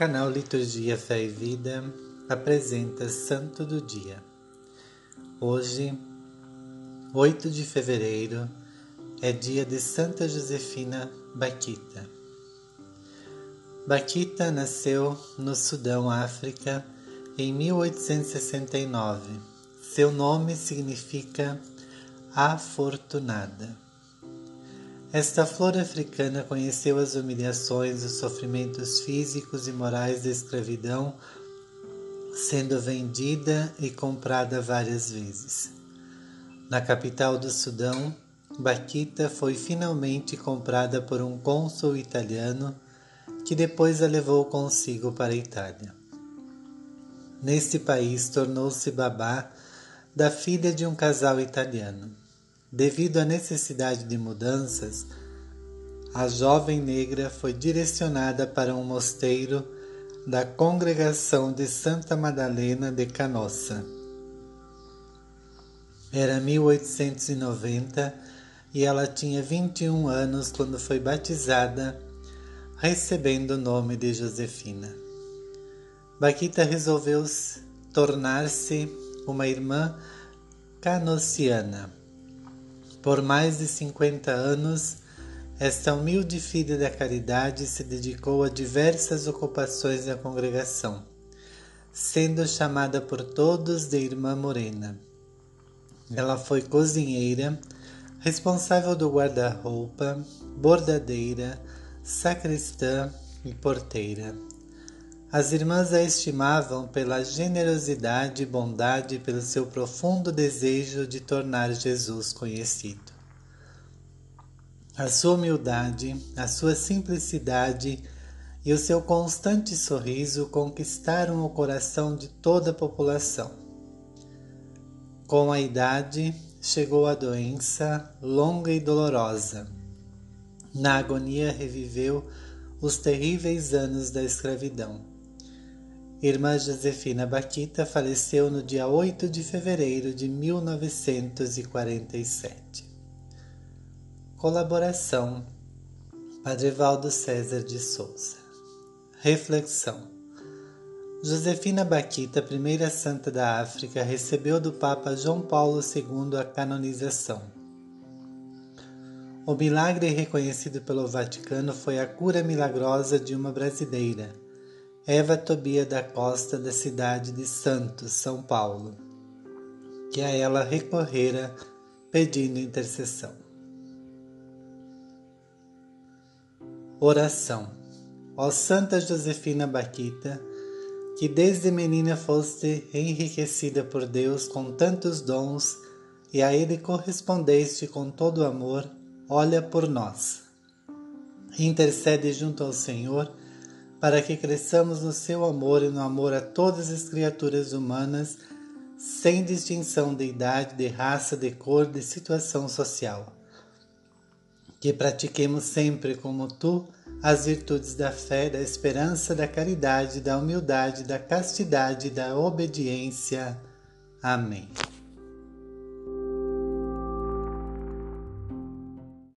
canal Liturgia Fé e Vida apresenta Santo do Dia. Hoje, 8 de fevereiro, é dia de Santa Josefina Baquita. Baquita nasceu no Sudão, África, em 1869. Seu nome significa afortunada. Esta flor africana conheceu as humilhações, os sofrimentos físicos e morais da escravidão, sendo vendida e comprada várias vezes. Na capital do Sudão, Baquita foi finalmente comprada por um cônsul italiano que depois a levou consigo para a Itália. Neste país, tornou-se babá da filha de um casal italiano. Devido à necessidade de mudanças, a jovem negra foi direcionada para um mosteiro da congregação de Santa Madalena de Canossa. Era 1890 e ela tinha 21 anos quando foi batizada, recebendo o nome de Josefina. Baquita resolveu tornar-se uma irmã canossiana por mais de 50 anos, esta humilde filha da caridade se dedicou a diversas ocupações da congregação, sendo chamada por todos de Irmã Morena. Ela foi cozinheira, responsável do guarda-roupa, bordadeira, sacristã e porteira. As irmãs a estimavam pela generosidade e bondade e pelo seu profundo desejo de tornar Jesus conhecido. A sua humildade, a sua simplicidade e o seu constante sorriso conquistaram o coração de toda a população. Com a idade, chegou a doença longa e dolorosa. Na agonia, reviveu os terríveis anos da escravidão Irmã Josefina Baquita faleceu no dia 8 de fevereiro de 1947. Colaboração Padre Valdo César de Souza. Reflexão Josefina Baquita, primeira santa da África, recebeu do Papa João Paulo II a canonização. O milagre reconhecido pelo Vaticano foi a cura milagrosa de uma brasileira Eva Tobia da Costa, da cidade de Santos, São Paulo, que a ela recorrera pedindo intercessão. Oração. Ó Santa Josefina Baquita, que desde menina foste enriquecida por Deus com tantos dons e a Ele correspondeste com todo amor, olha por nós. Intercede junto ao Senhor para que cresçamos no seu amor e no amor a todas as criaturas humanas, sem distinção de idade, de raça, de cor, de situação social. Que pratiquemos sempre como tu as virtudes da fé, da esperança, da caridade, da humildade, da castidade da obediência. Amém.